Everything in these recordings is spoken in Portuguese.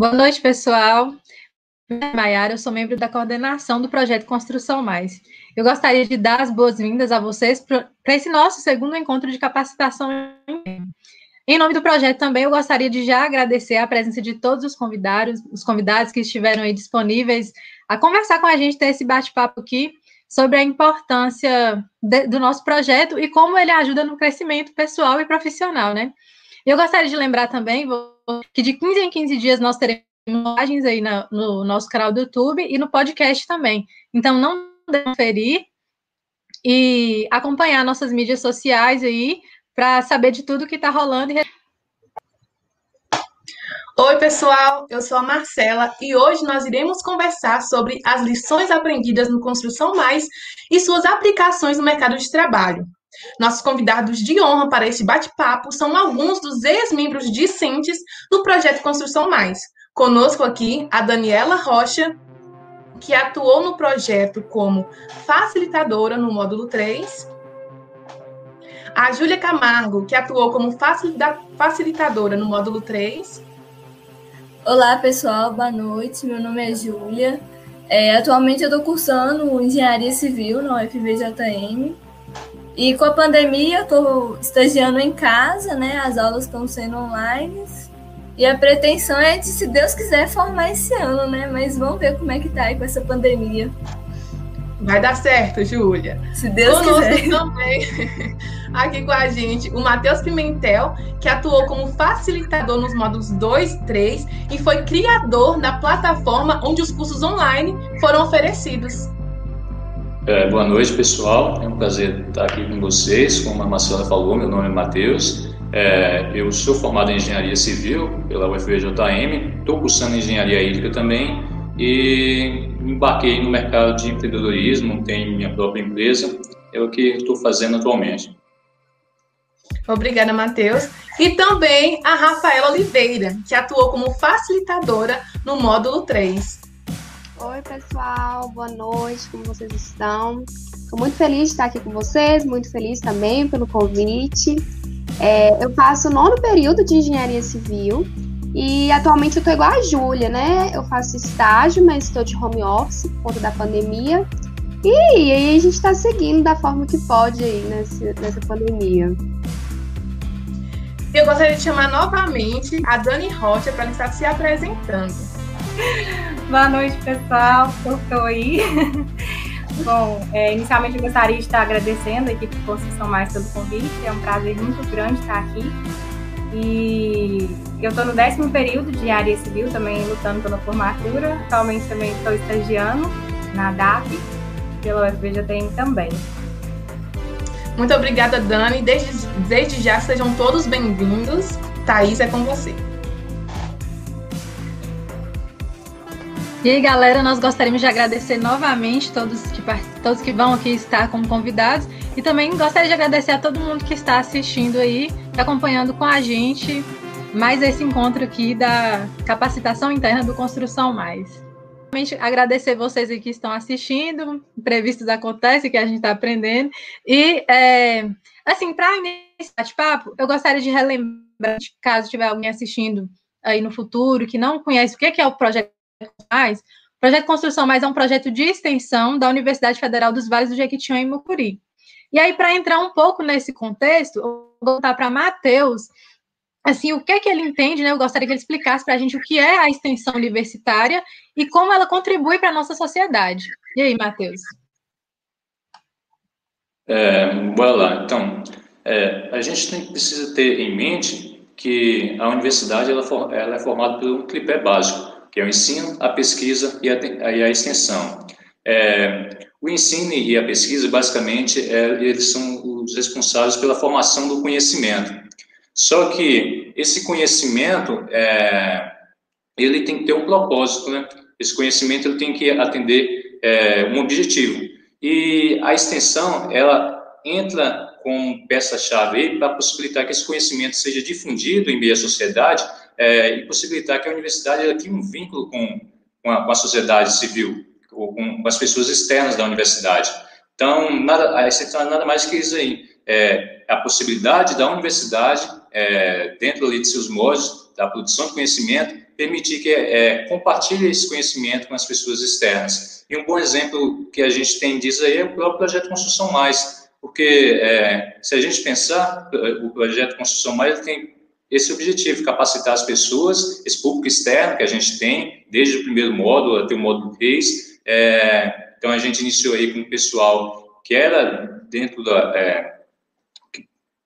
Boa noite, pessoal. Maiara, eu sou membro da coordenação do projeto Construção Mais. Eu gostaria de dar as boas-vindas a vocês para esse nosso segundo encontro de capacitação. Em nome do projeto também, eu gostaria de já agradecer a presença de todos os convidados, os convidados que estiveram aí disponíveis a conversar com a gente, ter esse bate-papo aqui sobre a importância de, do nosso projeto e como ele ajuda no crescimento pessoal e profissional, né? Eu gostaria de lembrar também que de 15 em 15 dias nós teremos imagens aí no nosso canal do YouTube e no podcast também. Então, não conferir e acompanhar nossas mídias sociais aí para saber de tudo que está rolando. Oi, pessoal, eu sou a Marcela e hoje nós iremos conversar sobre as lições aprendidas no Construção Mais e suas aplicações no mercado de trabalho. Nossos convidados de honra para este bate-papo são alguns dos ex-membros discentes do projeto Construção Mais. Conosco aqui a Daniela Rocha, que atuou no projeto como facilitadora no módulo 3. A Júlia Camargo, que atuou como facilitadora no módulo 3. Olá, pessoal, boa noite. Meu nome é Júlia. É, atualmente eu estou cursando Engenharia Civil na UFVJM. E com a pandemia eu estou estagiando em casa, né? As aulas estão sendo online. E a pretensão é de, se Deus quiser, formar esse ano, né? Mas vamos ver como é que tá aí com essa pandemia. Vai dar certo, Júlia. Se Deus Conosco quiser. também, aqui com a gente, o Matheus Pimentel, que atuou como facilitador nos módulos 2 e 3 e foi criador da plataforma onde os cursos online foram oferecidos. É, boa noite, pessoal. É um prazer estar aqui com vocês. Como a Marcela falou, meu nome é Matheus. É, eu sou formado em Engenharia Civil pela UFVJM, estou cursando Engenharia Hídrica também e embarquei no mercado de empreendedorismo, tenho minha própria empresa, é o que estou fazendo atualmente. Obrigada, Matheus. E também a Rafaela Oliveira, que atuou como facilitadora no módulo 3. Oi, pessoal, boa noite, como vocês estão? Estou muito feliz de estar aqui com vocês, muito feliz também pelo convite. É, eu faço o nono período de engenharia civil e atualmente eu tô igual a Júlia, né? Eu faço estágio, mas estou de home office por conta da pandemia. E aí a gente está seguindo da forma que pode aí nessa, nessa pandemia. Eu gostaria de chamar novamente a Dani Rocha para estar se apresentando. Boa noite, pessoal. Estou aí. Bom, é, inicialmente eu gostaria de estar agradecendo a equipe Construção Mais pelo convite. É um prazer muito grande estar aqui. E eu estou no décimo período de área civil, também lutando pela formatura. Atualmente também estou estagiando na DAP, pela UFVJM também. Muito obrigada, Dani. Desde, desde já, sejam todos bem-vindos. Thaís, é com você. E aí, galera, nós gostaríamos de agradecer novamente todos que, todos que vão aqui estar como convidados e também gostaria de agradecer a todo mundo que está assistindo aí, acompanhando com a gente mais esse encontro aqui da capacitação interna do Construção Mais. Agradecer vocês aí que estão assistindo, imprevistos acontecem, que a gente está aprendendo. E, é, assim, para iniciar bate-papo, eu gostaria de relembrar, caso tiver alguém assistindo aí no futuro que não conhece o que é o projeto mais, o projeto Construção Mais é um projeto de extensão da Universidade Federal dos Vales do Jequitinhonha e Mucuri. E aí, para entrar um pouco nesse contexto, eu vou voltar para Matheus, assim, o que é que ele entende, né? Eu gostaria que ele explicasse para a gente o que é a extensão universitária e como ela contribui para a nossa sociedade. E aí, Matheus? É, bora lá. Então, é, a gente tem, precisa ter em mente que a universidade ela, ela é formada por um tripé básico que é o ensino, a pesquisa e a, e a extensão. É, o ensino e a pesquisa, basicamente, é, eles são os responsáveis pela formação do conhecimento. Só que esse conhecimento, é, ele tem que ter um propósito, né? Esse conhecimento ele tem que atender é, um objetivo. E a extensão, ela entra como peça-chave para possibilitar que esse conhecimento seja difundido em meio à sociedade é, e possibilitar que a universidade tenha um vínculo com, com, a, com a sociedade civil, ou com, com, as pessoas externas da universidade. Então, nada, é nada mais que isso aí, é a possibilidade da universidade, é, dentro ali de seus moldes, da produção de conhecimento, permitir que é, compartilhe esse conhecimento com as pessoas externas. E um bom exemplo que a gente tem disso aí é o próprio projeto Construção Mais, porque é, se a gente pensar, o projeto Construção Mais tem esse objetivo, capacitar as pessoas, esse público externo que a gente tem, desde o primeiro módulo até o módulo 3. É, então, a gente iniciou aí com o pessoal que era dentro da... É,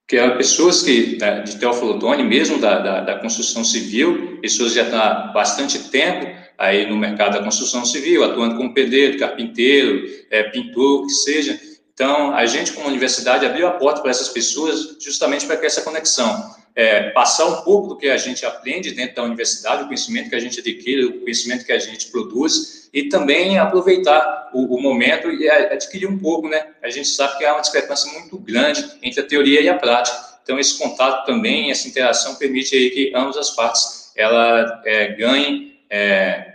que eram pessoas que, de Teófilo Otoni, mesmo da, da, da, construção civil, pessoas já estão há bastante tempo aí no mercado da construção civil, atuando como pedreiro, carpinteiro, é, pintor, que seja. Então, a gente, como universidade, abriu a porta para essas pessoas justamente para que essa conexão é, passar um pouco do que a gente aprende dentro da universidade, o conhecimento que a gente adquire, o conhecimento que a gente produz, e também aproveitar o, o momento e adquirir um pouco, né? A gente sabe que há uma discrepância muito grande entre a teoria e a prática. Então, esse contato também, essa interação permite aí que ambas as partes ela é, ganhem é,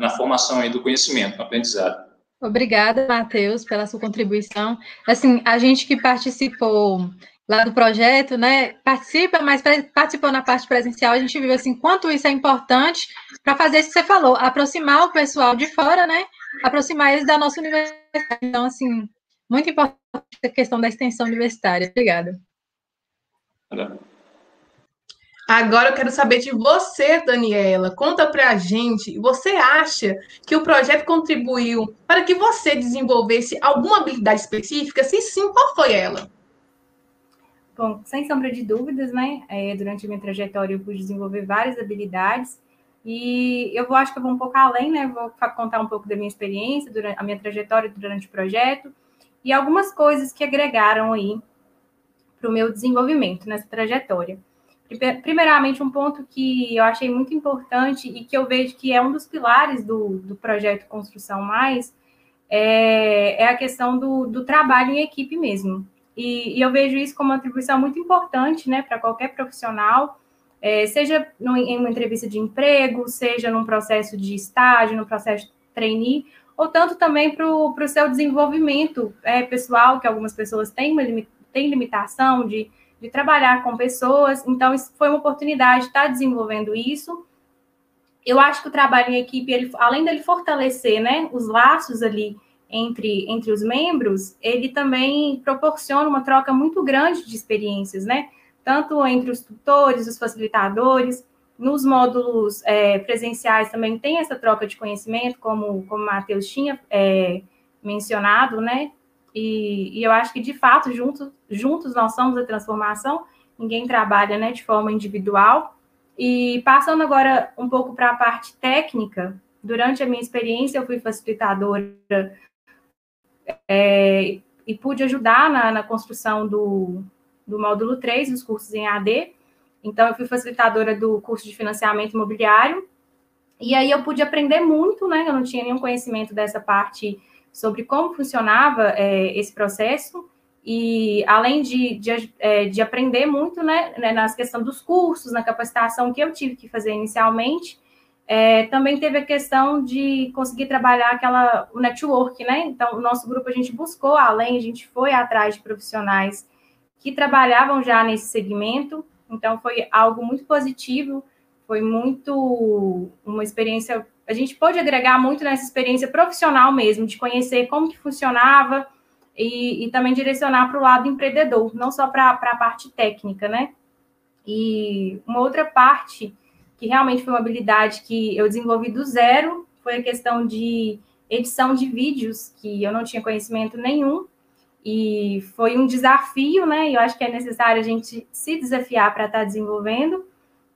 na formação aí do conhecimento, no aprendizado. Obrigada, Matheus, pela sua contribuição. Assim, a gente que participou lá do projeto, né, participa, mas participou na parte presencial, a gente viu assim quanto isso é importante para fazer isso que você falou, aproximar o pessoal de fora, né, aproximar eles da nossa universidade. Então, assim, muito importante a questão da extensão universitária. Obrigada. Agora eu quero saber de você, Daniela. Conta para a gente, você acha que o projeto contribuiu para que você desenvolvesse alguma habilidade específica? Se sim, qual foi ela? Bom, sem sombra de dúvidas, né? É, durante a minha trajetória eu pude desenvolver várias habilidades e eu vou, acho que eu vou um pouco além, né? Vou contar um pouco da minha experiência, durante a minha trajetória durante o projeto e algumas coisas que agregaram aí para o meu desenvolvimento nessa trajetória. Primeiramente, um ponto que eu achei muito importante e que eu vejo que é um dos pilares do, do projeto Construção Mais é, é a questão do, do trabalho em equipe mesmo. E, e, eu vejo isso como uma atribuição muito importante né, para qualquer profissional, é, seja no, em uma entrevista de emprego, seja num processo de estágio, no processo de trainee, ou tanto também para o seu desenvolvimento é, pessoal, que algumas pessoas têm, uma, têm limitação de, de trabalhar com pessoas, então isso foi uma oportunidade de estar desenvolvendo isso. Eu acho que o trabalho em equipe, ele, além dele fortalecer né, os laços ali entre, entre os membros, ele também proporciona uma troca muito grande de experiências, né? Tanto entre os tutores, os facilitadores, nos módulos é, presenciais também tem essa troca de conhecimento, como, como o Matheus tinha é, mencionado, né? E, e, eu acho que, de fato, juntos, juntos nós somos a transformação, ninguém trabalha né, de forma individual. E passando agora um pouco para a parte técnica, durante a minha experiência, eu fui facilitadora é, e pude ajudar na, na construção do, do módulo 3, dos cursos em AD. Então, eu fui facilitadora do curso de financiamento imobiliário, e aí eu pude aprender muito, né? Eu não tinha nenhum conhecimento dessa parte sobre como funcionava é, esse processo, e além de, de, é, de aprender muito, né, né, nas questões dos cursos, na capacitação que eu tive que fazer inicialmente, é, também teve a questão de conseguir trabalhar aquela o network, né? Então, o nosso grupo a gente buscou além, a gente foi atrás de profissionais que trabalhavam já nesse segmento. Então, foi algo muito positivo, foi muito uma experiência. A gente pôde agregar muito nessa experiência profissional mesmo, de conhecer como que funcionava e, e também direcionar para o lado empreendedor, não só para a parte técnica, né? E uma outra parte que realmente foi uma habilidade que eu desenvolvi do zero, foi a questão de edição de vídeos, que eu não tinha conhecimento nenhum, e foi um desafio, né? E eu acho que é necessário a gente se desafiar para estar tá desenvolvendo.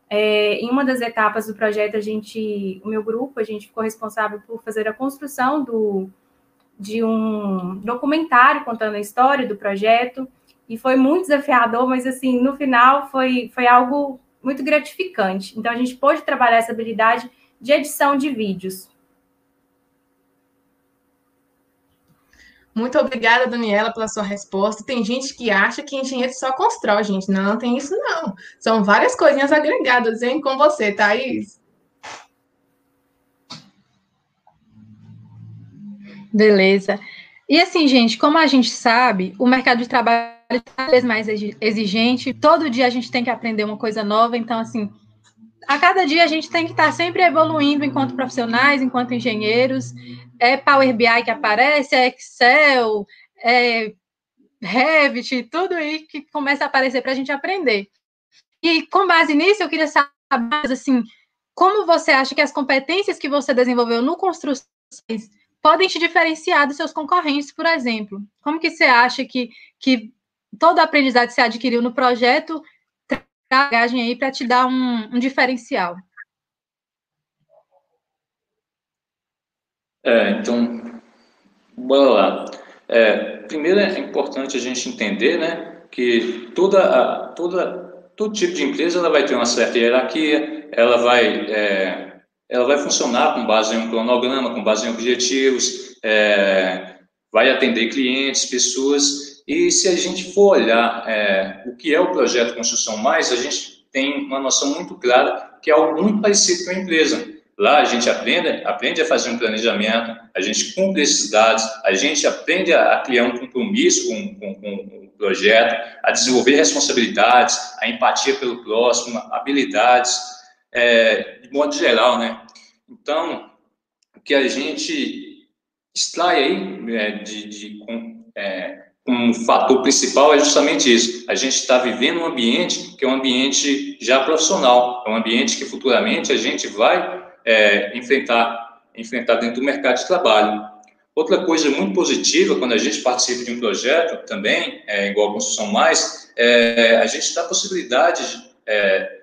É, em uma das etapas do projeto, a gente, o meu grupo, a gente ficou responsável por fazer a construção do, de um documentário contando a história do projeto, e foi muito desafiador, mas assim, no final foi, foi algo muito gratificante. Então, a gente pôde trabalhar essa habilidade de edição de vídeos. Muito obrigada, Daniela, pela sua resposta. Tem gente que acha que engenheiro só constrói, gente. Não, não tem isso, não. São várias coisinhas agregadas, hein, com você, Thaís. Beleza. E assim, gente, como a gente sabe, o mercado de trabalho cada vez mais exigente. Todo dia a gente tem que aprender uma coisa nova. Então, assim, a cada dia a gente tem que estar sempre evoluindo enquanto profissionais, enquanto engenheiros. É Power BI que aparece, é Excel, é Revit, tudo aí que começa a aparecer para a gente aprender. E com base nisso, eu queria saber, assim, como você acha que as competências que você desenvolveu no construções podem te diferenciar dos seus concorrentes, por exemplo? Como que você acha que, que todo aprendizado que você adquiriu no projeto bagagem aí para te dar um, um diferencial. É, então, bora lá. É, primeiro é importante a gente entender, né, que toda, a, toda, todo tipo de empresa ela vai ter uma certa hierarquia, ela vai, é, ela vai funcionar com base em um cronograma, com base em objetivos, é, vai atender clientes, pessoas, e se a gente for olhar é, o que é o projeto Construção Mais, a gente tem uma noção muito clara que é algo muito parecido com a empresa. Lá a gente aprende, aprende a fazer um planejamento, a gente cumpre esses dados, a gente aprende a, criar um compromisso com, com, com o projeto, a desenvolver responsabilidades, a empatia pelo próximo, habilidades, é, de modo geral, né? Então, o que a gente extrai aí é, de, de é, um fator principal é justamente isso. A gente está vivendo um ambiente que é um ambiente já profissional, é um ambiente que futuramente a gente vai é, enfrentar, enfrentar dentro do mercado de trabalho. Outra coisa muito positiva quando a gente participa de um projeto também, é, igual a Construção Mais, é, a gente dá a possibilidade é,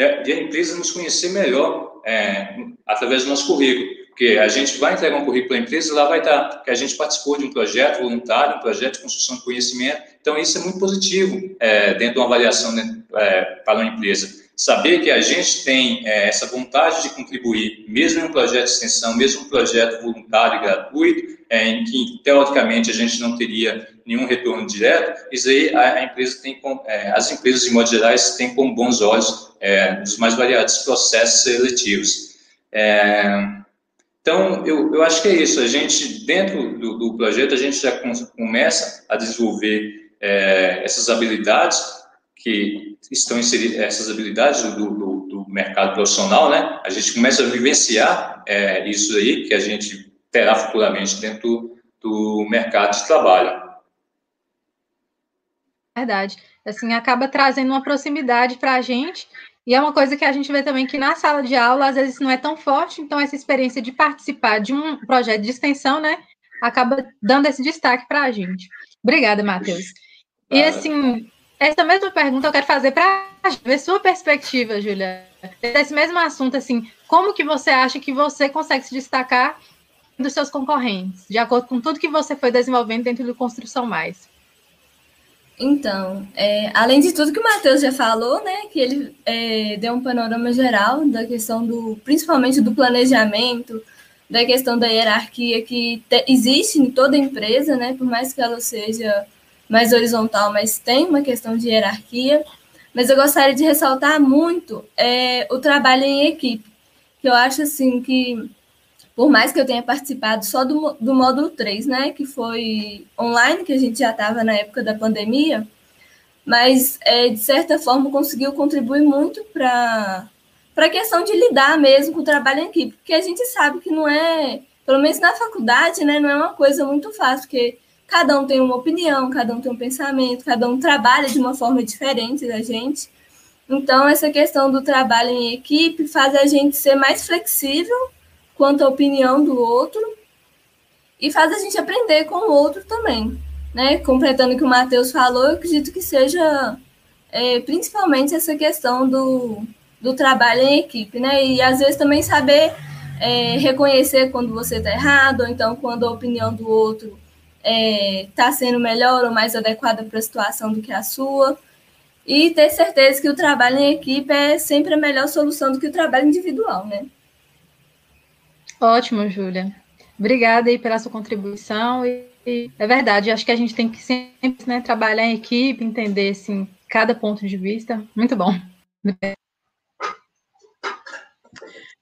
de, de, a empresa nos conhecer melhor é, através do nosso currículo. Porque a gente vai entregar um currículo à empresa lá vai estar que a gente participou de um projeto voluntário, um projeto de construção de conhecimento. Então, isso é muito positivo é, dentro de uma avaliação né, é, para uma empresa. Saber que a gente tem é, essa vontade de contribuir, mesmo em um projeto de extensão, mesmo um projeto voluntário e gratuito, é, em que, teoricamente, a gente não teria nenhum retorno direto, isso aí a, a empresa tem, é, as empresas, de modo geral, têm com bons olhos é, os mais variados processos seletivos. É, então, eu, eu acho que é isso. A gente, dentro do, do projeto, a gente já começa a desenvolver é, essas habilidades que estão inseridas, essas habilidades do, do, do, mercado profissional, né? A gente começa a vivenciar é, isso aí que a gente terá futuramente dentro do mercado de trabalho. Verdade. Assim, acaba trazendo uma proximidade para a gente e é uma coisa que a gente vê também que na sala de aula, às vezes, não é tão forte, então essa experiência de participar de um projeto de extensão, né, acaba dando esse destaque para a gente. Obrigada, Matheus. E assim, essa mesma pergunta eu quero fazer para ver sua perspectiva, Júlia, desse mesmo assunto, assim, como que você acha que você consegue se destacar dos seus concorrentes, de acordo com tudo que você foi desenvolvendo dentro do Construção Mais? Então, é, além de tudo que o Matheus já falou, né, que ele é, deu um panorama geral da questão do, principalmente do planejamento, da questão da hierarquia que te, existe em toda empresa, né, por mais que ela seja mais horizontal, mas tem uma questão de hierarquia. Mas eu gostaria de ressaltar muito é, o trabalho em equipe, que eu acho assim que por mais que eu tenha participado só do, do módulo 3, né, que foi online, que a gente já estava na época da pandemia, mas é, de certa forma conseguiu contribuir muito para a questão de lidar mesmo com o trabalho em equipe, porque a gente sabe que não é, pelo menos na faculdade, né, não é uma coisa muito fácil, porque cada um tem uma opinião, cada um tem um pensamento, cada um trabalha de uma forma diferente da gente. Então, essa questão do trabalho em equipe faz a gente ser mais flexível quanto à opinião do outro e faz a gente aprender com o outro também. Né? Completando o que o Matheus falou, eu acredito que seja é, principalmente essa questão do, do trabalho em equipe, né? E às vezes também saber é, reconhecer quando você está errado, ou então quando a opinião do outro está é, tá sendo melhor ou mais adequada para a situação do que a sua. E ter certeza que o trabalho em equipe é sempre a melhor solução do que o trabalho individual, né? Ótimo, Júlia. Obrigada aí pela sua contribuição. E, é verdade, acho que a gente tem que sempre né, trabalhar em equipe, entender assim, cada ponto de vista. Muito bom.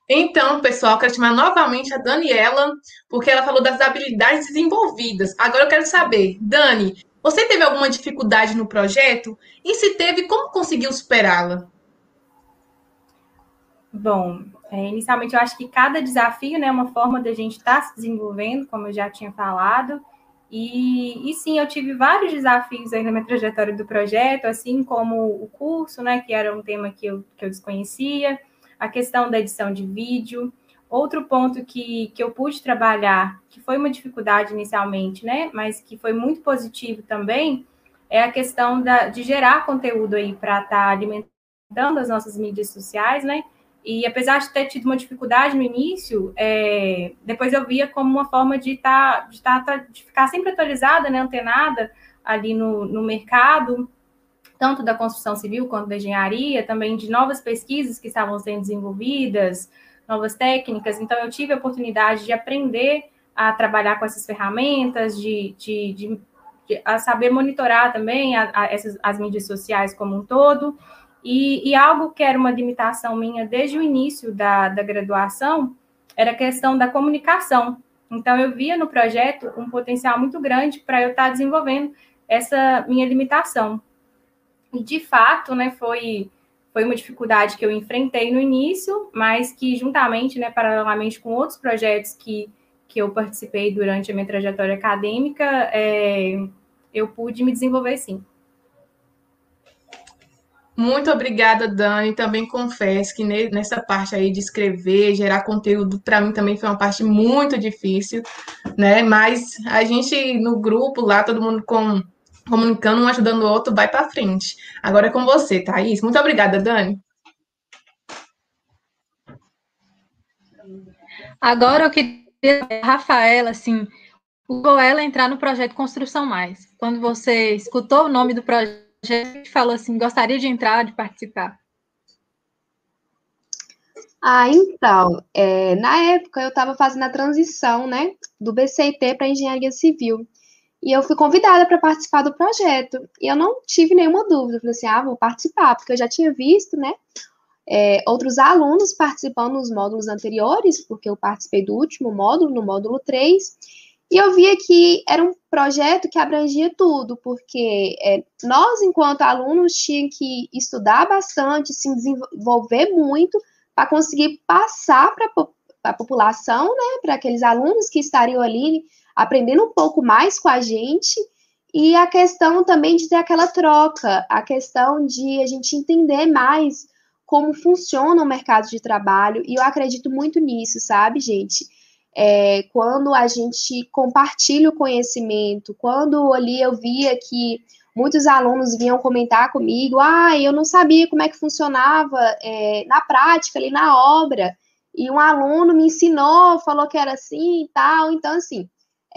Então, pessoal, quero chamar novamente a Daniela, porque ela falou das habilidades desenvolvidas. Agora eu quero saber, Dani, você teve alguma dificuldade no projeto? E se teve, como conseguiu superá-la? Bom, é, inicialmente eu acho que cada desafio né, é uma forma da gente estar tá se desenvolvendo, como eu já tinha falado. E, e, sim, eu tive vários desafios aí na minha trajetória do projeto, assim como o curso, né, que era um tema que eu, que eu desconhecia, a questão da edição de vídeo. Outro ponto que, que eu pude trabalhar, que foi uma dificuldade inicialmente, né, mas que foi muito positivo também, é a questão da, de gerar conteúdo aí para estar tá alimentando as nossas mídias sociais, né, e apesar de ter tido uma dificuldade no início, é, depois eu via como uma forma de, tá, de, tá, de ficar sempre atualizada, né, antenada ali no, no mercado, tanto da construção civil quanto da engenharia, também de novas pesquisas que estavam sendo desenvolvidas, novas técnicas. Então, eu tive a oportunidade de aprender a trabalhar com essas ferramentas, de, de, de, de a saber monitorar também a, a essas, as mídias sociais como um todo. E, e, algo que era uma limitação minha desde o início da, da graduação era a questão da comunicação. Então, eu via no projeto um potencial muito grande para eu estar desenvolvendo essa minha limitação. De fato, né, foi, foi uma dificuldade que eu enfrentei no início, mas que, juntamente, né, paralelamente com outros projetos que, que eu participei durante a minha trajetória acadêmica, é, eu pude me desenvolver sim. Muito obrigada, Dani. Também confesso que nessa parte aí de escrever, gerar conteúdo, para mim também foi uma parte muito difícil, né? Mas a gente no grupo lá, todo mundo com, comunicando, um ajudando o outro, vai para frente. Agora é com você, Thaís. Muito obrigada, Dani. Agora eu queria, Rafaela, assim, o ela entrar no projeto Construção Mais. Quando você escutou o nome do projeto, gente falou assim, gostaria de entrar, de participar? Ah, então, é, na época eu estava fazendo a transição, né, do BCT para engenharia civil. E eu fui convidada para participar do projeto. E eu não tive nenhuma dúvida. Eu falei assim, ah, vou participar, porque eu já tinha visto, né, é, outros alunos participando nos módulos anteriores, porque eu participei do último módulo, no módulo 3, e eu via que era um projeto que abrangia tudo, porque é, nós, enquanto alunos, tínhamos que estudar bastante, se desenvolver muito, para conseguir passar para a população, né, para aqueles alunos que estariam ali aprendendo um pouco mais com a gente, e a questão também de ter aquela troca, a questão de a gente entender mais como funciona o mercado de trabalho, e eu acredito muito nisso, sabe, gente? é, quando a gente compartilha o conhecimento, quando ali eu via que muitos alunos vinham comentar comigo, ah, eu não sabia como é que funcionava é, na prática, ali na obra, e um aluno me ensinou, falou que era assim e tal, então assim,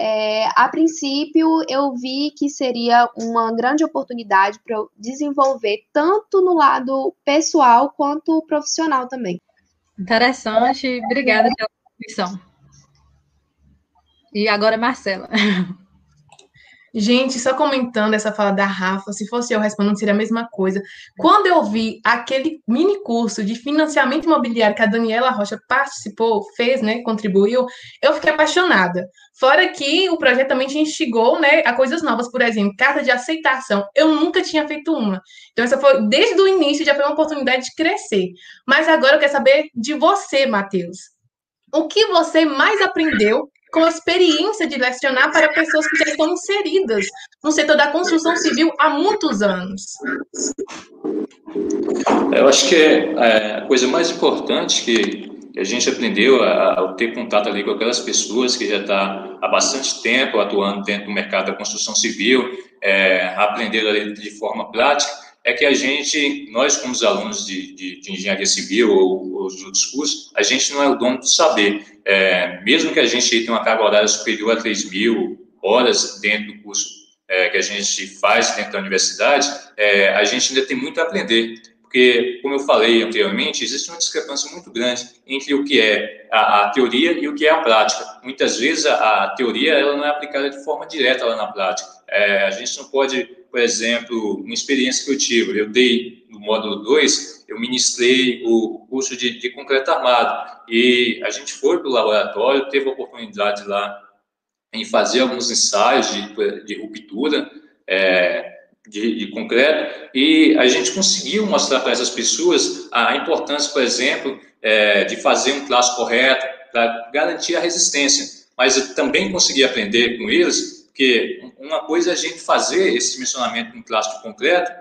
é, a princípio eu vi que seria uma grande oportunidade para eu desenvolver tanto no lado pessoal quanto profissional também. Interessante, obrigada pela contribuição. E agora, Marcela. Gente, só comentando essa fala da Rafa, se fosse eu respondendo, seria a mesma coisa. Quando eu vi aquele mini curso de financiamento imobiliário que a Daniela Rocha participou, fez, né, contribuiu, eu fiquei apaixonada. Fora que o projeto também te instigou, né, a coisas novas, por exemplo, carta de aceitação. Eu nunca tinha feito uma. Então, essa foi, desde o início, já foi uma oportunidade de crescer. Mas agora eu quero saber de você, Matheus. O que você mais aprendeu com a experiência de lecionar para pessoas que já estão inseridas no setor da construção civil há muitos anos? Eu acho que é, a coisa mais importante que a gente aprendeu a, ter contato ali com aquelas pessoas que já estão tá há bastante tempo atuando dentro do mercado da construção civil, é, aprender ali de forma prática, é que a gente, nós como os alunos de, de, de engenharia civil ou, ou, de outros cursos, a gente não é o dono do saber. É, mesmo que a gente tenha uma carga horária superior a 3 mil horas dentro do curso é, que a gente faz dentro da universidade, é, a gente ainda tem muito a aprender. Porque, como eu falei anteriormente, existe uma discrepância muito grande entre o que é a, a teoria e o que é a prática. Muitas vezes a, a, teoria ela não é aplicada de forma direta lá na prática. É, a gente não pode por exemplo, uma experiência que eu tive, eu dei no módulo 2, eu ministrei o curso de, de concreto armado, e a gente foi para o laboratório, teve a oportunidade lá em fazer alguns ensaios de, de ruptura, é, de, de, concreto, e a gente conseguiu mostrar para essas pessoas a importância, por exemplo, é, de fazer um traço correto para garantir a resistência. Mas eu também consegui aprender com eles que uma coisa é a gente fazer esse dimensionamento traço de concreto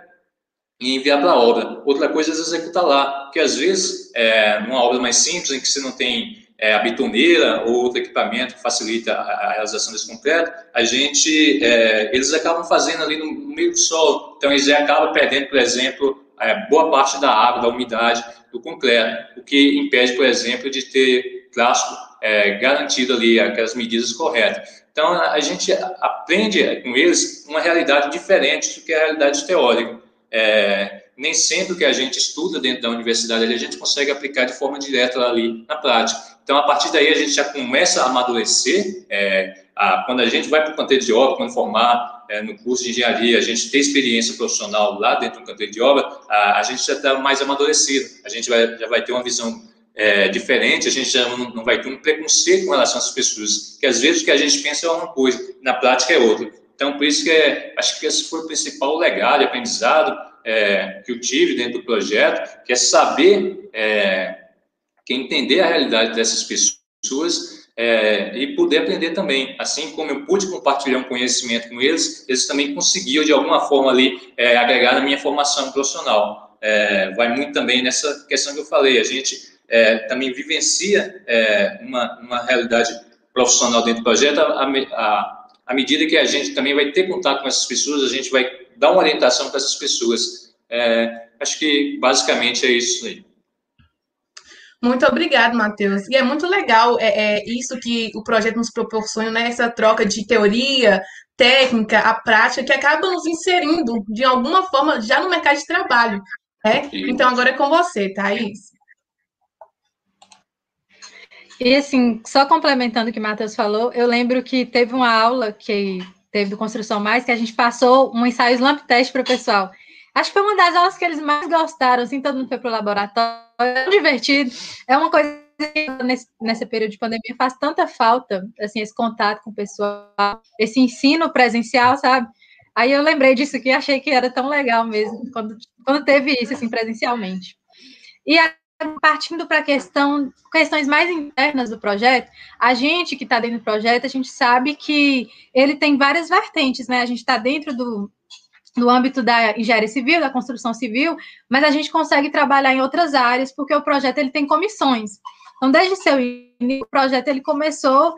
e enviar para a obra. Outra coisa é executar lá, porque às vezes, é, numa obra mais simples, em que você não tem é, a bitoneira ou outro equipamento que facilita a, a realização desse concreto, a gente, é, eles acabam fazendo ali no, no, meio do solo. Então, eles acabam perdendo, por exemplo, é, boa parte da água, da umidade do concreto, o que impede, por exemplo, de ter traço é, garantido ali, aquelas medidas corretas. Então, a gente aprende com eles uma realidade diferente do que a realidade teórica. É, nem sempre que a gente estuda dentro da universidade a gente consegue aplicar de forma direta ali na prática. Então, a partir daí, a gente já começa a amadurecer. É, a, quando a gente vai para o canteiro de obra, quando formar é, no curso de engenharia, a gente tem experiência profissional lá dentro do canteiro de obra, a, a gente já está mais amadurecido. A gente vai, já vai ter uma visão é, diferente, a gente já não, não, vai ter um preconceito com relação essas pessoas, que às vezes o que a gente pensa é uma coisa, na prática é outra. Então, por isso que é, acho que esse foi o principal legado aprendizado é, que eu tive dentro do projeto, que é saber é, que entender a realidade dessas pessoas é, e poder aprender também. Assim como eu pude compartilhar um conhecimento com eles, eles também conseguiam, de alguma forma, ali, é, agregar na minha formação profissional. É, vai muito também nessa questão que eu falei. A gente é, também vivencia é, uma, uma realidade profissional dentro do projeto à, à, à medida que a gente também vai ter contato com essas pessoas, a gente vai dar uma orientação para essas pessoas. É, acho que basicamente é isso aí. Muito obrigado, Matheus. E é muito legal é, é, isso que o projeto nos proporciona, né? essa troca de teoria, técnica, a prática, que acaba nos inserindo de alguma forma já no mercado de trabalho. Né? Então, agora é com você, Thaís. E assim, só complementando o que o Matheus falou, eu lembro que teve uma aula que teve do Construção Mais, que a gente passou um ensaio Slump Test para o pessoal. Acho que foi uma das aulas que eles mais gostaram, assim, todo mundo foi para o laboratório, é divertido. É uma coisa que nesse, nesse período de pandemia faz tanta falta, assim, esse contato com o pessoal, esse ensino presencial, sabe? Aí eu lembrei disso aqui, achei que era tão legal mesmo, quando, quando teve isso, assim, presencialmente. E aí, partindo para questão, questões mais internas do projeto, a gente que está dentro do projeto, a gente sabe que ele tem várias vertentes, né? A gente está dentro do, do âmbito da engenharia civil, da construção civil, mas a gente consegue trabalhar em outras áreas, porque o projeto ele tem comissões. Então, desde seu início, o projeto ele começou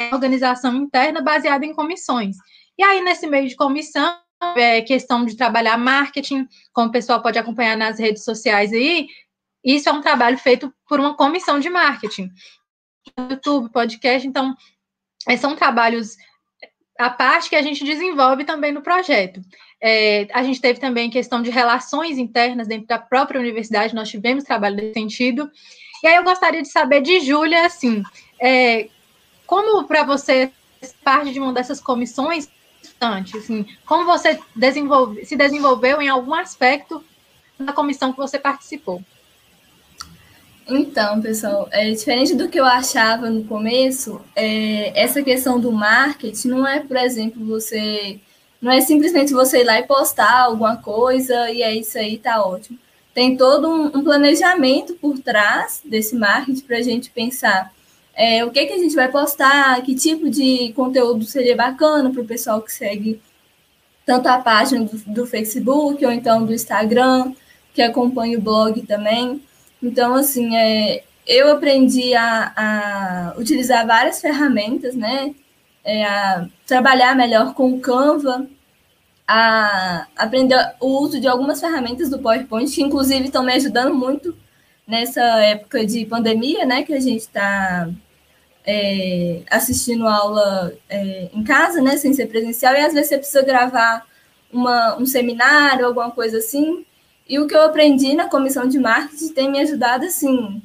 em organização interna baseada em comissões. E aí, nesse meio de comissão, é questão de trabalhar marketing, como o pessoal pode acompanhar nas redes sociais aí, isso é um trabalho feito por uma comissão de marketing. YouTube, podcast, então, são trabalhos a parte que a gente desenvolve também no projeto. É, a gente teve também questão de relações internas dentro da própria universidade, nós tivemos trabalho nesse sentido. E aí eu gostaria de saber de Júlia, assim, é, como para você parte de uma dessas comissões, assim, como você desenvolve, se desenvolveu em algum aspecto da comissão que você participou? Então, pessoal, é diferente do que eu achava no começo, é, essa questão do marketing não é, por exemplo, você. Não é simplesmente você ir lá e postar alguma coisa e é isso aí, tá ótimo. Tem todo um, um planejamento por trás desse marketing para a gente pensar é, o que, que a gente vai postar, que tipo de conteúdo seria bacana para o pessoal que segue tanto a página do, do Facebook ou então do Instagram, que acompanha o blog também. Então, assim, é, eu aprendi a, a utilizar várias ferramentas, né? É, a trabalhar melhor com o Canva, a aprender o uso de algumas ferramentas do PowerPoint, que inclusive estão me ajudando muito nessa época de pandemia, né? Que a gente está é, assistindo aula é, em casa, né? Sem ser presencial, e às vezes você precisa gravar uma, um seminário, alguma coisa assim, e o que eu aprendi na comissão de marketing tem me ajudado assim,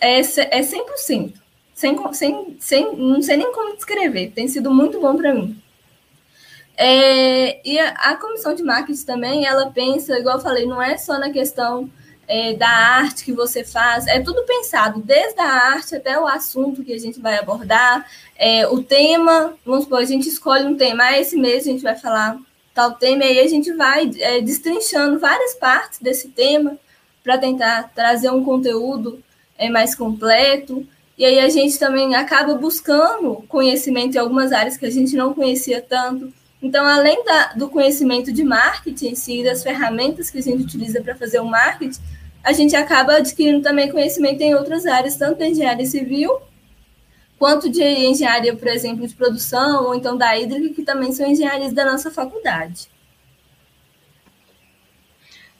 é, é 100%. Sem, sem, sem, não sei nem como descrever, tem sido muito bom para mim. É, e a, a, comissão de marketing também, ela pensa, igual eu falei, não é só na questão é, da arte que você faz, é tudo pensado, desde a arte até o assunto que a gente vai abordar, é, o tema, vamos supor, a gente escolhe um tema, ah, esse mês a gente vai falar tal tema, e aí a gente vai é, destrinchando várias partes desse tema para tentar trazer um conteúdo é, mais completo. E aí a gente também acaba buscando conhecimento em algumas áreas que a gente não conhecia tanto. Então, além da, do conhecimento de marketing em si, das ferramentas que a gente utiliza para fazer o marketing, a gente acaba adquirindo também conhecimento em outras áreas, tanto da engenharia civil, quanto de engenharia, por exemplo, de produção, ou então da hídrica, que também são engenharias da nossa faculdade.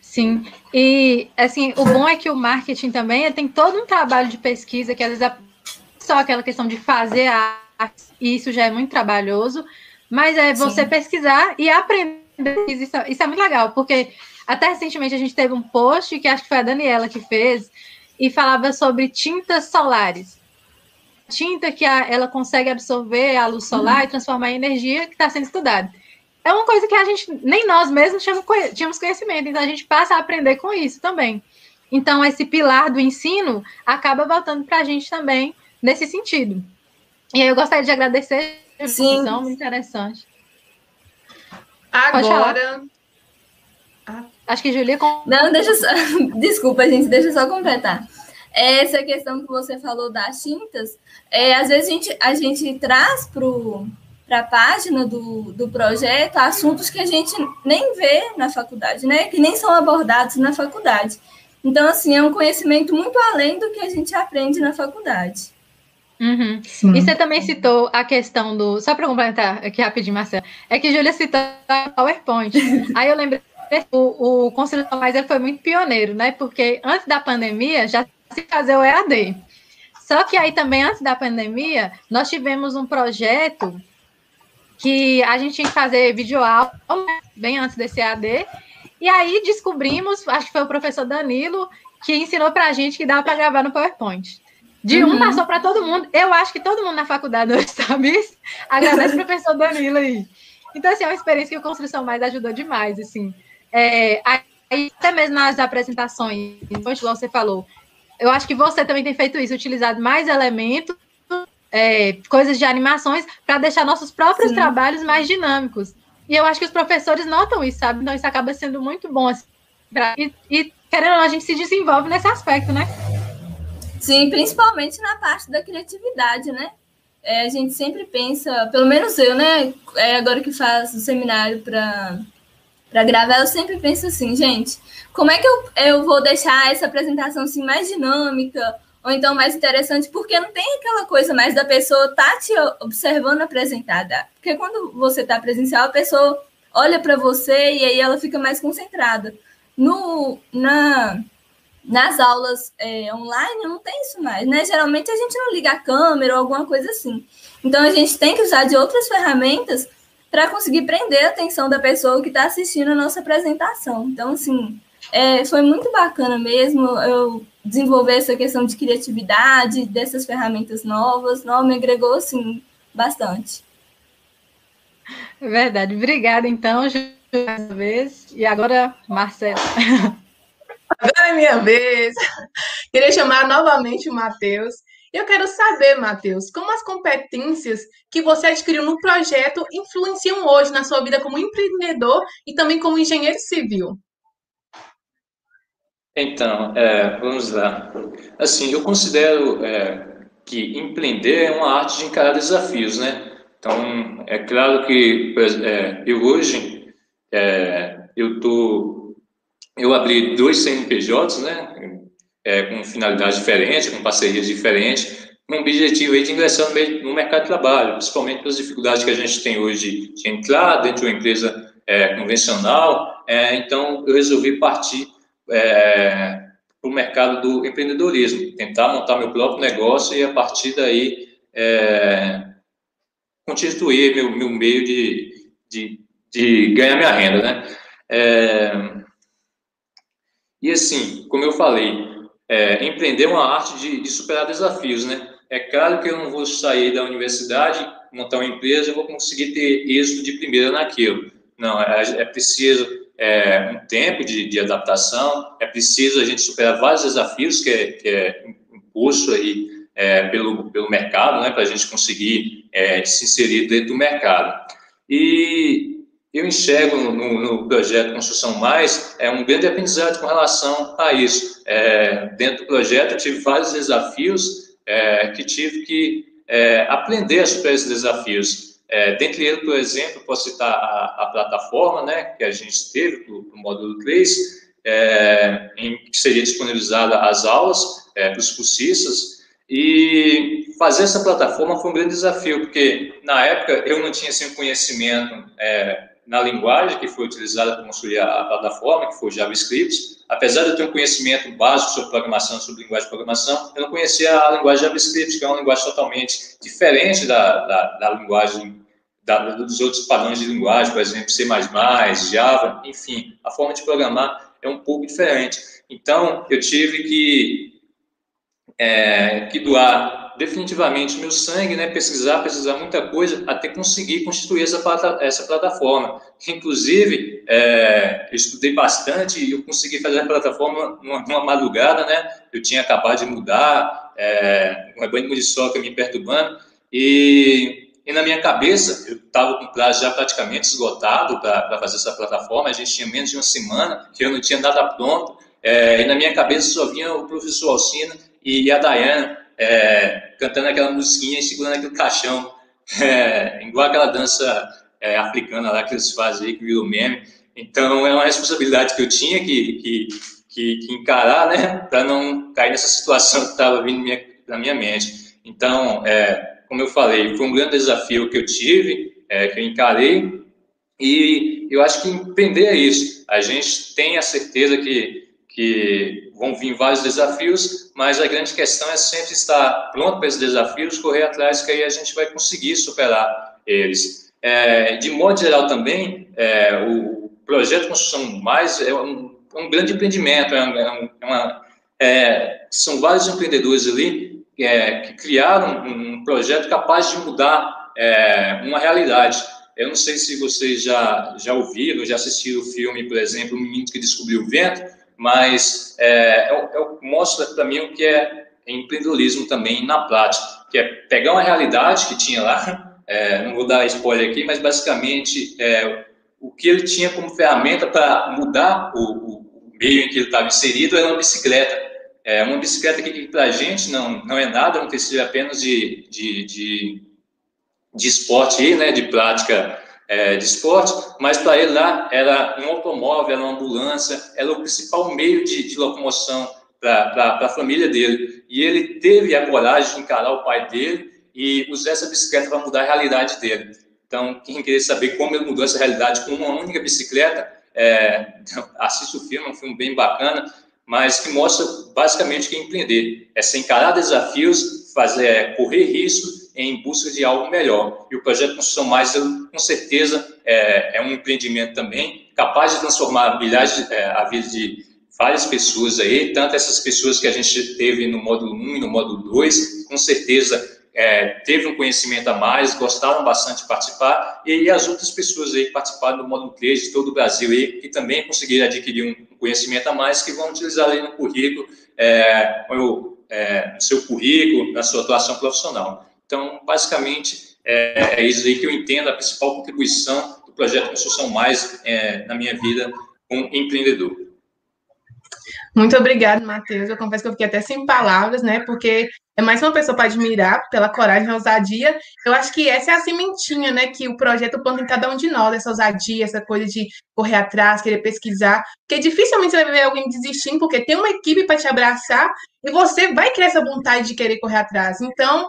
Sim, e assim, o bom é que o marketing também tem todo um trabalho de pesquisa que às vezes é só aquela questão de fazer a arte, e isso já é muito trabalhoso, mas é você Sim. pesquisar e aprender. Isso, isso é muito legal, porque até recentemente a gente teve um post que acho que foi a Daniela que fez, e falava sobre tintas solares. Tinta que a, ela consegue absorver a luz solar uhum. e transformar em energia que está sendo estudada. É uma coisa que a gente, nem nós mesmos tínhamos conhecimento, então a gente passa a aprender com isso também. Então, esse pilar do ensino acaba voltando para a gente também nesse sentido. E aí eu gostaria de agradecer a discussão, muito interessante. Agora. Acho que Julia. Não, deixa só. Desculpa, gente, deixa eu só completar. Essa questão que você falou das tintas, é, às vezes a gente, a gente traz para a página do, do projeto assuntos que a gente nem vê na faculdade, né? Que nem são abordados na faculdade. Então, assim, é um conhecimento muito além do que a gente aprende na faculdade. Uhum. E você também citou a questão do. Só para complementar aqui rapidinho, Marcelo, é que Júlia citou a PowerPoint. Aí eu lembrei o, o Construção Mais ele foi muito pioneiro, né? Porque antes da pandemia já se fazia o EAD. Só que aí também, antes da pandemia, nós tivemos um projeto que a gente tinha que fazer videoaula bem antes desse EAD. E aí descobrimos, acho que foi o professor Danilo, que ensinou para a gente que dava para gravar no PowerPoint. De um uhum. passou para todo mundo. Eu acho que todo mundo na faculdade hoje sabe isso. Agradece o professor Danilo aí. Então, assim, é uma experiência que o Construção Mais ajudou demais, assim. É, aí, até mesmo nas apresentações, igual você falou, eu acho que você também tem feito isso, utilizado mais elementos, é, coisas de animações, para deixar nossos próprios Sim. trabalhos mais dinâmicos. E eu acho que os professores notam isso, sabe? Então, isso acaba sendo muito bom. Assim, pra, e, e, querendo ou não, a gente se desenvolve nesse aspecto, né? Sim, principalmente na parte da criatividade, né? É, a gente sempre pensa, pelo menos eu, né? É, agora que faço o seminário para para gravar, eu sempre penso assim, gente, como é que eu, eu vou deixar essa apresentação assim mais dinâmica ou então mais interessante? Porque não tem aquela coisa mais da pessoa tá te observando apresentada. Porque quando você tá presencial, a pessoa olha para você e aí ela fica mais concentrada. No, na, nas aulas é, online não tem isso mais, né? Geralmente a gente não liga a câmera ou alguma coisa assim. Então a gente tem que usar de outras ferramentas para conseguir prender a atenção da pessoa que está assistindo a nossa apresentação. Então, assim, é, foi muito bacana mesmo eu desenvolver essa questão de criatividade, dessas ferramentas novas, não me agregou, assim, bastante. É verdade. Obrigada, então, mais uma vez. E agora, Marcela. Agora é minha vez. Queria chamar novamente o Matheus. Eu quero saber, Matheus, como as competências que você adquiriu no projeto influenciam hoje na sua vida como empreendedor e também como engenheiro civil? Então, é, vamos lá. Assim, eu considero é, que empreender é uma arte de encarar desafios, né? Então, é claro que é, eu hoje é, eu tô eu abri dois CNPJs, né, é, com finalidades diferentes, com parcerias diferentes, com o objetivo aí de ingressar no, mercado de trabalho, principalmente pelas dificuldades que a gente tem hoje de entrar dentro de uma empresa é, convencional. É, então, eu resolvi partir é, para o mercado do empreendedorismo, tentar montar meu próprio negócio e, a partir daí, é, constituir meu, meu meio de, de, de ganhar minha renda, né? É, e assim, como eu falei, é, empreender uma arte de, de, superar desafios, né? É claro que eu não vou sair da universidade, montar uma empresa, e vou conseguir ter êxito de primeira naquilo. Não, é, é preciso é, um tempo de, de, adaptação, é preciso a gente superar vários desafios que é, que é imposto aí é, pelo, pelo mercado, né? Para a gente conseguir é, se inserir dentro do mercado. E eu enxergo no, no, projeto Construção Mais é um grande aprendizado com relação a isso. É, dentro do projeto, eu tive vários desafios é, que tive que é, aprender a superar esses desafios. É, dentre eles, por exemplo, posso citar a, a plataforma né, que a gente teve o módulo 3, é, em que seria disponibilizada as aulas é, para os cursistas, e fazer essa plataforma foi um grande desafio, porque na época eu não tinha assim, conhecimento é, na linguagem que foi utilizada para construir a, a, plataforma, que foi o JavaScript. Apesar de eu ter um conhecimento básico sobre programação, sobre linguagem de programação, eu não conhecia a linguagem JavaScript, que é uma linguagem totalmente diferente da, da, da linguagem, da, dos outros padrões de linguagem, por exemplo, C++, Java, enfim, a forma de programar é um pouco diferente. Então, eu tive que, é, que doar definitivamente meu sangue, né, pesquisar, pesquisar muita coisa, até conseguir constituir essa, essa plataforma. Inclusive, é, eu estudei bastante e eu consegui fazer a plataforma numa, numa madrugada, né, eu tinha acabado de mudar, é, um rebanho de muriçoca me perturbando, e, e na minha cabeça, eu estava com o prazo já praticamente esgotado para fazer essa plataforma, a gente tinha menos de uma semana, que eu não tinha nada pronto, é, e na minha cabeça só vinha o professor Alcina e a Dayana, é, cantando aquela musiquinha e segurando aquele caixão, é, igual aquela dança é, africana lá que eles fazem que virou meme. Então, é uma responsabilidade que eu tinha que, que, que, que encarar, né, para não cair nessa situação que estava vindo minha, na minha mente. Então, é, como eu falei, foi um grande desafio que eu tive, é, que eu encarei, e eu acho que empreender é isso. A gente tem a certeza que que vão vir vários desafios, mas a grande questão é sempre estar pronto para esses desafios, correr atrás, que aí a gente vai conseguir superar eles. É, de modo geral também, é, o projeto Construção Mais é um, um grande empreendimento, é, é uma, é, são vários empreendedores ali é, que criaram um projeto capaz de mudar uma realidade. Eu não sei se vocês já, já ouviram, já assistiram o filme, por exemplo, O Menino que Descobriu o Vento, mas é, é, é mostra para mim o que é empreendedorismo também na prática, que é pegar uma realidade que tinha lá, é, não vou dar spoiler aqui, mas basicamente é, o que ele tinha como ferramenta para mudar o, o, meio em que ele estava inserido era uma bicicleta. É uma bicicleta que, que para a gente não, não é nada, é um tecido apenas de, de, de, de esporte, aí, né, de prática é, de esporte, mas para ele lá era um automóvel, era uma ambulância, era o principal meio de, de locomoção para a família dele. E ele teve a coragem de encarar o pai dele e usar essa bicicleta para mudar a realidade dele. Então, quem querer saber como ele mudou essa realidade com uma única bicicleta, é, assista o filme, é um filme bem bacana, mas que mostra basicamente que é empreender. É se encarar desafios, fazer, é, correr riscos em busca de algo melhor. E o projeto Construção Mais, com certeza, é, é um empreendimento também capaz de transformar milhares de, é, a vida de várias pessoas aí, tanto essas pessoas que a gente teve no módulo 1 e no módulo 2, com certeza é, teve um conhecimento a mais, gostaram bastante de participar, e, as outras pessoas aí que participaram do módulo 3 de todo o Brasil aí, que também conseguiram adquirir um conhecimento a mais, que vão utilizar aí no currículo, é, no, é, no seu currículo, na sua atuação profissional. Então, basicamente, é, é isso aí que eu entendo, a principal contribuição do projeto Construção Mais é, na minha vida como empreendedor. Muito obrigada, Matheus. Eu confesso que eu fiquei até sem palavras, né? Porque é mais uma pessoa para admirar pela coragem e ousadia. Eu acho que essa é a sementinha, né? Que o projeto planta em cada um de nós, essa ousadia, essa coisa de correr atrás, querer pesquisar. Porque dificilmente você vai ver alguém desistindo, porque tem uma equipe para te abraçar e você vai criar essa vontade de querer correr atrás. Então,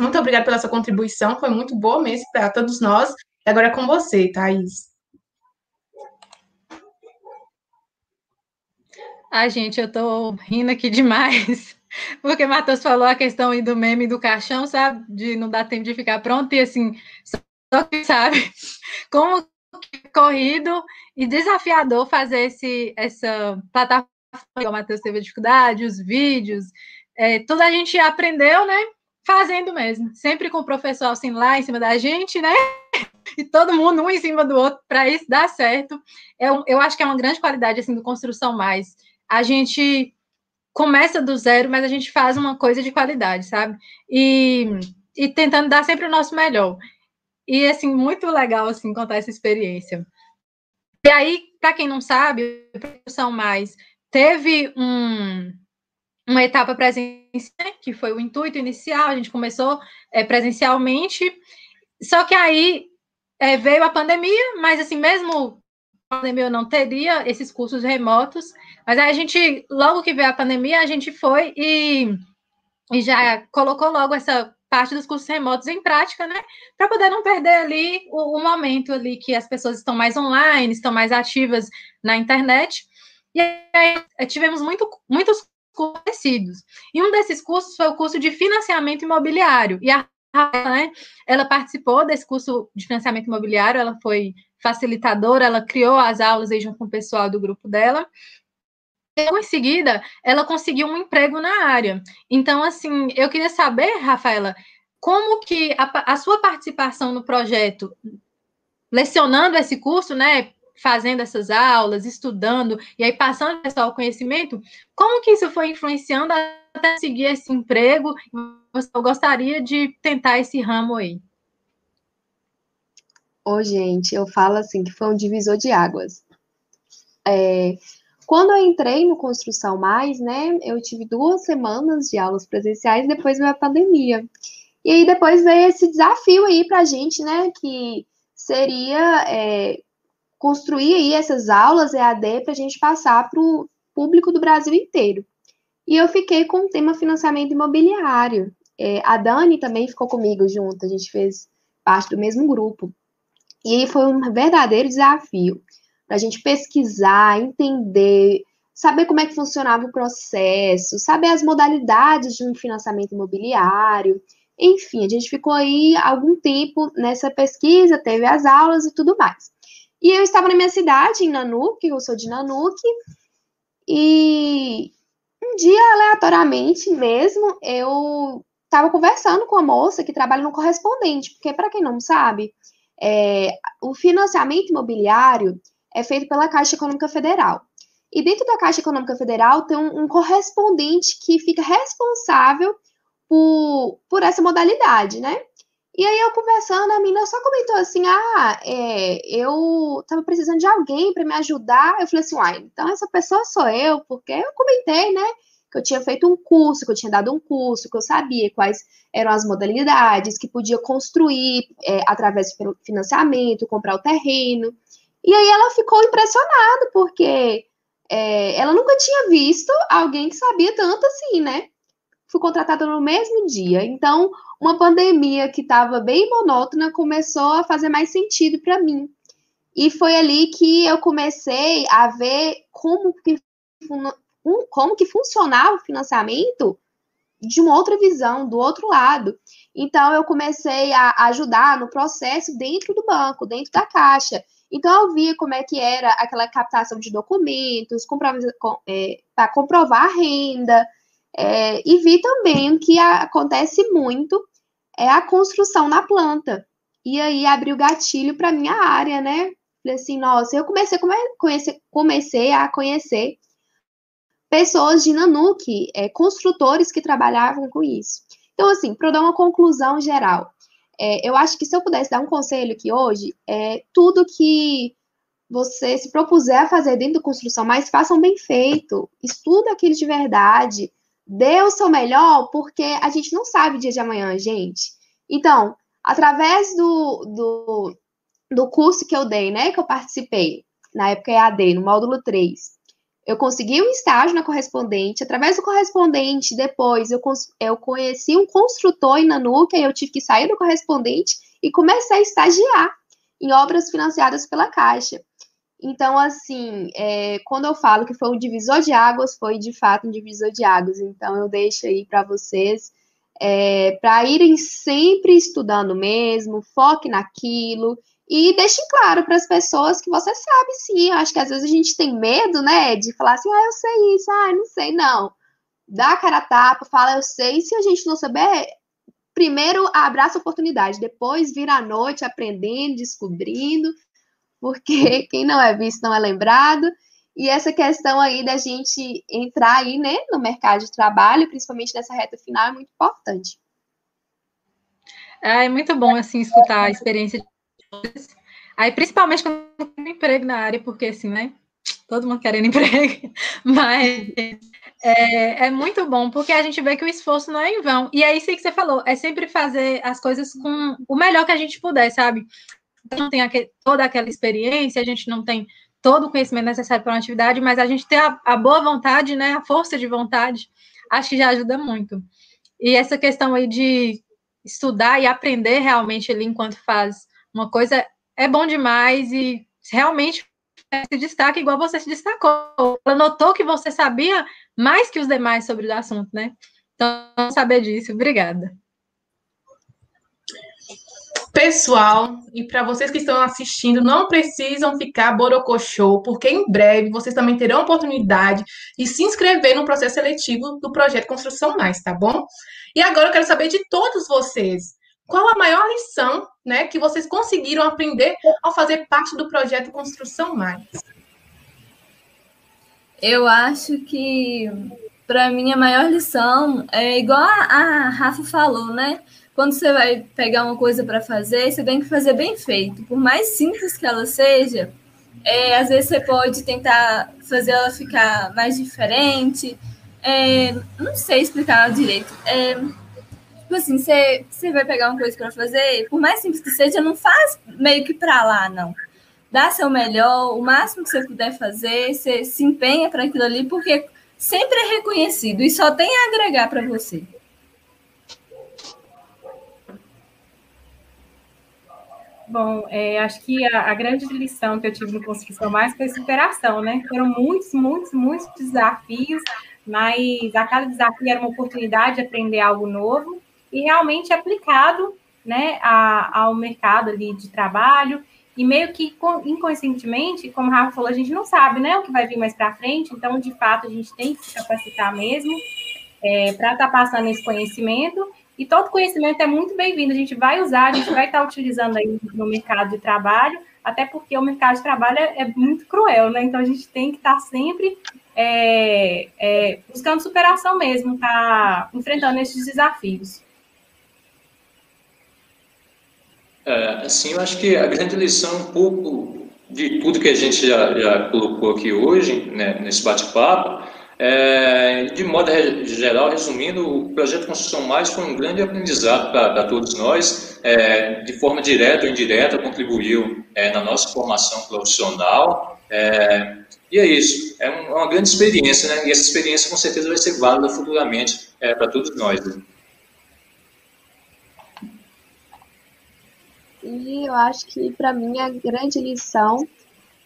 muito obrigada pela sua contribuição, foi muito boa mesmo para todos nós. E agora é com você, Thaís. Ai, gente, eu tô rindo aqui demais. Porque Matheus falou a questão aí do meme do caixão, sabe? De não dar tempo de ficar pronto e assim, só que sabe como corrido e desafiador fazer esse, essa plataforma. O Matheus teve dificuldade, os vídeos, é, tudo a gente aprendeu, né? Fazendo mesmo, sempre com o professor assim lá em cima da gente, né? E todo mundo um em cima do outro para isso dar certo. Eu, eu acho que é uma grande qualidade assim do construção mais. A gente começa do zero, mas a gente faz uma coisa de qualidade, sabe? E, e tentando dar sempre o nosso melhor. E assim, muito legal assim contar essa experiência. E aí, para quem não sabe, produção mais teve um, uma etapa presencial, que foi o intuito inicial, a gente começou é, presencialmente, só que aí é, veio a pandemia, mas assim, mesmo a pandemia eu não teria esses cursos remotos, mas aí a gente, logo que veio a pandemia, a gente foi e, e já colocou logo essa parte dos cursos remotos em prática, né? Para poder não perder ali o, o, momento ali que as pessoas estão mais online, estão mais ativas na internet. E aí tivemos muito, muitos conhecidos. E um desses cursos foi o curso de financiamento imobiliário. E a né, ela participou desse curso de financiamento imobiliário, ela foi facilitadora, ela criou as aulas aí junto com o pessoal do grupo dela. E em seguida, ela conseguiu um emprego na área. Então, assim, eu queria saber, Rafaela, como que a, a sua participação no projeto, lecionando esse curso, né, fazendo essas aulas, estudando e aí passando pessoal o conhecimento, como que isso foi influenciando até seguir esse emprego? Eu gostaria de tentar esse ramo aí. Ô, gente, eu falo assim que foi um divisor de águas. É, quando eu entrei no Construção Mais, né, eu tive duas semanas de aulas presenciais, depois veio a pandemia. E aí depois veio esse desafio aí para a gente, né, que seria é, construir aí essas aulas EAD para a gente passar para o público do Brasil inteiro. E eu fiquei com o tema financiamento imobiliário. É, a Dani também ficou comigo junto, a gente fez parte do mesmo grupo. E foi um verdadeiro desafio para a gente pesquisar, entender, saber como é que funcionava o processo, saber as modalidades de um financiamento imobiliário. Enfim, a gente ficou aí algum tempo nessa pesquisa, teve as aulas e tudo mais. E eu estava na minha cidade, em Nanuque, eu sou de Nanuque, e um dia, aleatoriamente mesmo, eu estava conversando com a moça que trabalha no correspondente, porque, para quem não sabe, é, o financiamento imobiliário é feito pela Caixa Econômica Federal. E dentro da Caixa Econômica Federal tem um, um correspondente que fica responsável por, por essa modalidade, né? E aí eu conversando, a menina só comentou assim: ah, é, eu tava precisando de alguém para me ajudar. Eu falei assim, uai, então essa pessoa sou eu, porque eu comentei, né? Que eu tinha feito um curso, que eu tinha dado um curso, que eu sabia quais eram as modalidades, que podia construir é, através de financiamento, comprar o terreno. E aí ela ficou impressionada, porque é, ela nunca tinha visto alguém que sabia tanto assim, né? Fui contratada no mesmo dia. Então, uma pandemia que estava bem monótona começou a fazer mais sentido para mim. E foi ali que eu comecei a ver como que, como que funcionava o financiamento de uma outra visão, do outro lado. Então, eu comecei a ajudar no processo dentro do banco, dentro da caixa. Então, eu via como é que era aquela captação de documentos, é, para comprovar a renda, é, e vi também o que acontece muito é a construção na planta. E aí abriu gatilho para minha área, né? Falei assim, nossa, eu comecei, conhecer, comecei a conhecer pessoas de Nanuque, é, construtores que trabalhavam com isso. Então, assim, para dar uma conclusão geral, é, eu acho que se eu pudesse dar um conselho aqui hoje, é tudo que você se propuser a fazer dentro da construção, mas façam bem feito, estuda aquilo de verdade, dê o seu melhor, porque a gente não sabe o dia de amanhã, gente. Então, através do, do, do curso que eu dei, né, que eu participei, na época EAD, no módulo 3, eu consegui um estágio na correspondente. Através do correspondente, depois eu, eu conheci um construtor em Nanuca e eu tive que sair do correspondente e comecei a estagiar em obras financiadas pela Caixa. Então, assim, é, quando eu falo que foi um divisor de águas, foi de fato um divisor de águas. Então, eu deixo aí para vocês, é, para irem sempre estudando mesmo, foque naquilo e deixe claro para as pessoas que você sabe sim. Eu acho que às vezes a gente tem medo, né, de falar assim, ah, eu sei isso, ah, não sei, não. Dá a cara a tapa, fala, eu sei. Se a gente não souber, primeiro abraça a oportunidade, depois vira a noite aprendendo, descobrindo porque quem não é visto não é lembrado. E essa questão aí da gente entrar aí, né, no mercado de trabalho, principalmente nessa reta final, é muito importante. É muito bom, assim, escutar a experiência de. Aí, principalmente quando tem emprego na área, porque assim, né? Todo mundo querendo emprego, mas é, é, muito bom, porque a gente vê que o esforço não é em vão. E é isso que você falou, é sempre fazer as coisas com o melhor que a gente puder, sabe? Não tem aquele, toda aquela experiência, a gente não tem todo o conhecimento necessário para uma atividade, mas a gente ter a, a boa vontade, né, a força de vontade, acho que já ajuda muito. E essa questão aí de estudar e aprender realmente ali enquanto faz uma coisa é bom demais e realmente se destaca igual você se destacou. Ela notou que você sabia mais que os demais sobre o assunto, né? Então, saber disso. Obrigada. Pessoal, e para vocês que estão assistindo, não precisam ficar borocochô, porque em breve vocês também terão a oportunidade de se inscrever no processo seletivo do projeto Construção Mais, tá bom? E agora eu quero saber de todos vocês, qual a maior lição, né, que vocês conseguiram aprender ao fazer parte do projeto Construção Mais? Eu acho que para mim a maior lição é igual a, a Rafa falou, né? Quando você vai pegar uma coisa para fazer, você tem que fazer bem feito. Por mais simples que ela seja, é, às vezes você pode tentar fazer ela ficar mais diferente. É, não sei explicar direito. É, tipo assim, você, você vai pegar uma coisa para fazer, por mais simples que seja, não faz meio que para lá, não. Dá seu melhor, o máximo que você puder fazer, você se empenha para aquilo ali, porque sempre é reconhecido e só tem a agregar para você. Bom, é, acho que a, a, grande lição que eu tive no Construção Mais foi superação, né? Foram muitos, muitos, muitos desafios, mas a cada desafio era uma oportunidade de aprender algo novo e realmente aplicado né, a, ao mercado ali de trabalho. E meio que inconscientemente, como o Rafa falou, a gente não sabe né, o que vai vir mais para frente, então, de fato, a gente tem que se capacitar mesmo é, para estar tá passando esse conhecimento e todo conhecimento é muito bem-vindo, a gente vai usar, a gente vai estar utilizando aí no mercado de trabalho, até porque o mercado de trabalho é, é muito cruel, né? Então a gente tem que estar sempre é, é, buscando superação mesmo, tá enfrentando esses desafios. É, assim, eu acho que a grande lição um pouco de tudo que a gente já, já colocou aqui hoje, né, nesse bate-papo, é, de modo geral, resumindo, o projeto Construção Mais foi um grande aprendizado para todos nós, é, de forma direta ou indireta, contribuiu é, na nossa formação profissional. É, e é isso, é, é uma grande experiência, né? e essa experiência com certeza vai ser válida futuramente é, para todos nós. Né? E eu acho que, para mim, a grande lição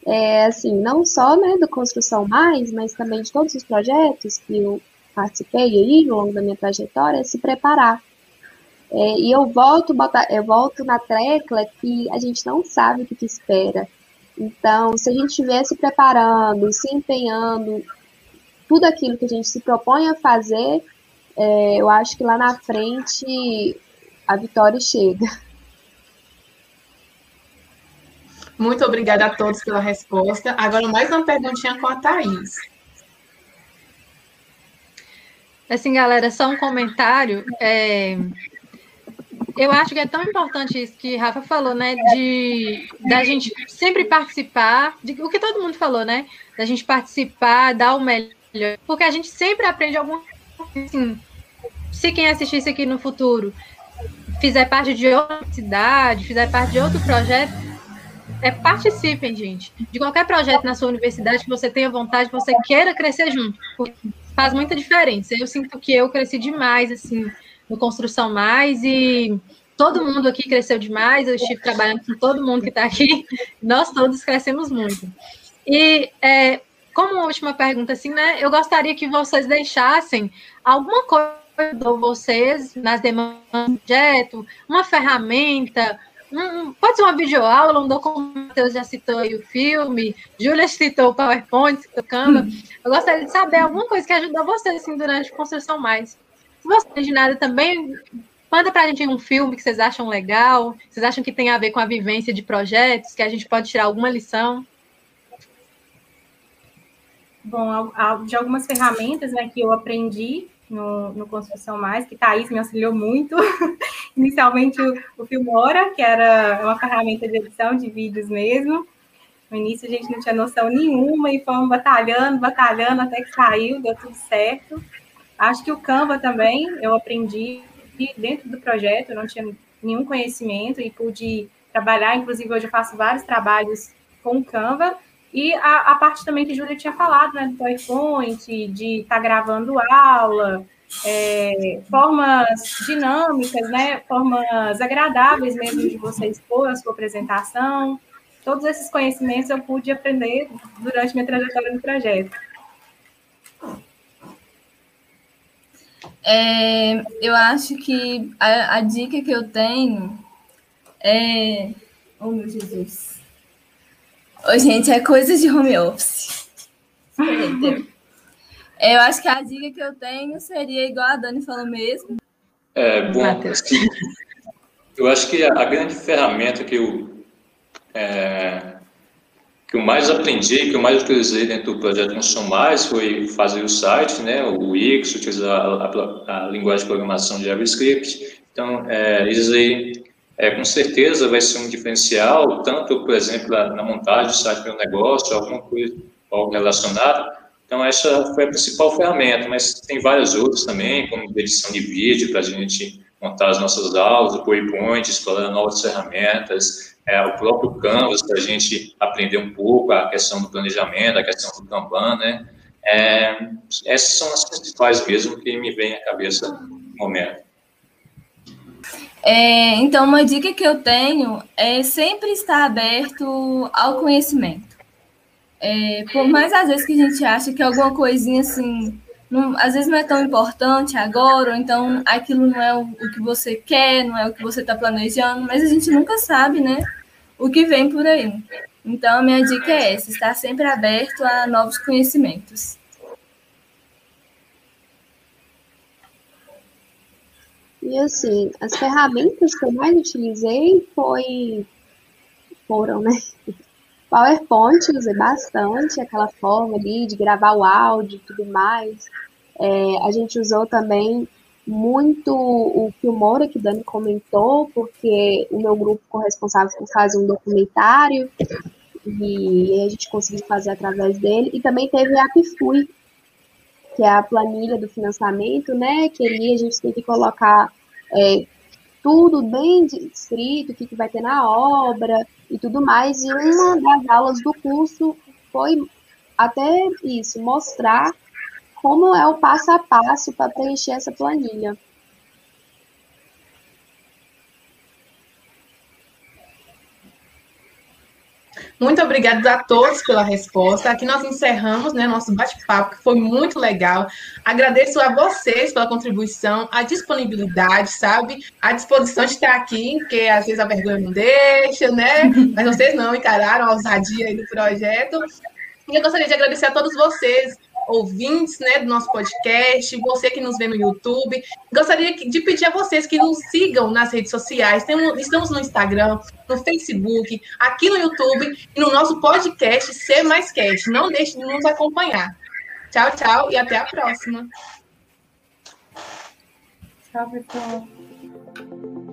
é, assim, não só né, do Construção Mais, mas também de todos os projetos que eu participei aí ao longo da minha trajetória, é se preparar. É, e eu volto, botar, eu volto na tecla que a gente não sabe o que, que espera. Então, se a gente estiver se preparando, se empenhando, tudo aquilo que a gente se propõe a fazer, é, eu acho que lá na frente a vitória chega. Muito obrigada a todos pela resposta. Agora, mais uma perguntinha com a Thaís. Assim, galera, só um comentário. É... Eu acho que é tão importante isso que Rafa falou, né? De da gente sempre participar, de, o que todo mundo falou, né? Da gente participar, dar o melhor, porque a gente sempre aprende algum. Assim, se quem assistir isso aqui no futuro fizer parte de outra cidade, fizer parte de outro projeto, é participem, gente, de qualquer projeto na sua universidade que você tenha vontade, que você queira crescer junto, faz muita diferença. Eu sinto que eu cresci demais, assim, no Construção Mais e todo mundo aqui cresceu demais. Eu estive trabalhando com todo mundo que está aqui, nós todos crescemos muito. E é, como última pergunta, assim, né? Eu gostaria que vocês deixassem alguma coisa vocês nas demandas do projeto, uma ferramenta, um, pode ser uma videoaula, um documento, já citou aí o filme, Júlia citou o PowerPoint, citou o Canva. Eu gostaria de saber alguma coisa que ajudou você assim, durante a construção mais. Se você não de nada também, manda para a gente um filme que vocês acham legal, vocês acham que tem a ver com a vivência de projetos, que a gente pode tirar alguma lição. Bom, de algumas ferramentas né, que eu aprendi no, no Construção Mais, que Thaís me auxiliou muito. inicialmente o, o Filmora, que era uma ferramenta de edição de vídeos mesmo. No início a gente não tinha noção nenhuma e fomos batalhando, batalhando até que saiu, deu tudo certo. Acho que o Canva também eu aprendi dentro do projeto, eu não tinha nenhum conhecimento e pude trabalhar, inclusive hoje eu faço vários trabalhos com Canva. E a, a parte também que a Júlia tinha falado, né, do PowerPoint, de estar tá gravando aula, é, formas dinâmicas, né, formas agradáveis mesmo de você expor a sua apresentação. Todos esses conhecimentos eu pude aprender durante minha trajetória no projeto. É, eu acho que a, a, dica que eu tenho é. Oh, meu Jesus. Oh, gente, é coisa de home office. Eu acho que a dica que eu tenho seria igual a Dani falou mesmo. É, bom, assim, eu acho que a, grande ferramenta que eu, é, que eu mais aprendi, que eu mais utilizei dentro do projeto Função Mais foi fazer o site, né, o Wix, utilizar a, a, a linguagem de programação de JavaScript. Então, é, isso aí, é, com certeza vai ser um diferencial, tanto, por exemplo, na montagem do site meu negócio, alguma coisa, algo relacionado, então, essa foi a principal ferramenta, mas tem várias outras também, como edição de vídeo, para a gente montar as nonossas aulas, o PowerPoint, explorar novas ferramentas, é, o próprio Canvas, para a gente aprender um pouco a questão do planejamento, a questão do Kanban, né? É, essas são as principais mesmo que me vem à cabeça no momento. É, então, uma dica que eu tenho é sempre estar aberto ao conhecimento. É, por mais às vezes que a gente acha que alguma coisinha assim, não, às vezes não é tão importante agora, ou então aquilo não é o, o que você quer, não é o que você está planejando, mas a gente nunca sabe, né? O que vem por aí. Então, a minha dica é essa: estar sempre aberto a novos conhecimentos. E assim, as ferramentas que eu mais utilizei foi foram, né? PowerPoint usei bastante, aquela forma ali de gravar o áudio e tudo mais. É, a gente usou também muito o Filmora, que o Dani comentou, porque o meu grupo ficou responsável por fazer um documentário e a gente conseguiu fazer através dele. E também teve a AppFui, que é a planilha do financiamento, né? Que ali a gente tem que colocar é, tudo bem escrito, o que, que vai ter na obra, e tudo mais. E uma das aulas do curso foi até isso, mostrar como é o passo a passo para preencher essa planilha. Muito obrigada a todos pela resposta. Aqui nós encerramos né, nosso bate-papo, que foi muito legal. Agradeço a vocês pela contribuição, a disponibilidade, sabe? A disposição de estar aqui, porque às vezes a vergonha não deixa, né? Mas vocês não encararam a ousadia aí do projeto. E eu gostaria de agradecer a todos vocês ouvintes né, do nosso podcast, você que nos vê no YouTube. Gostaria de pedir a vocês que nos sigam nas redes sociais. Temos, estamos no Instagram, no Facebook, aqui no YouTube e no nosso podcast Ser Mais Cast. Não deixe de nos acompanhar. Tchau, tchau e até a próxima. Tchau, pessoal.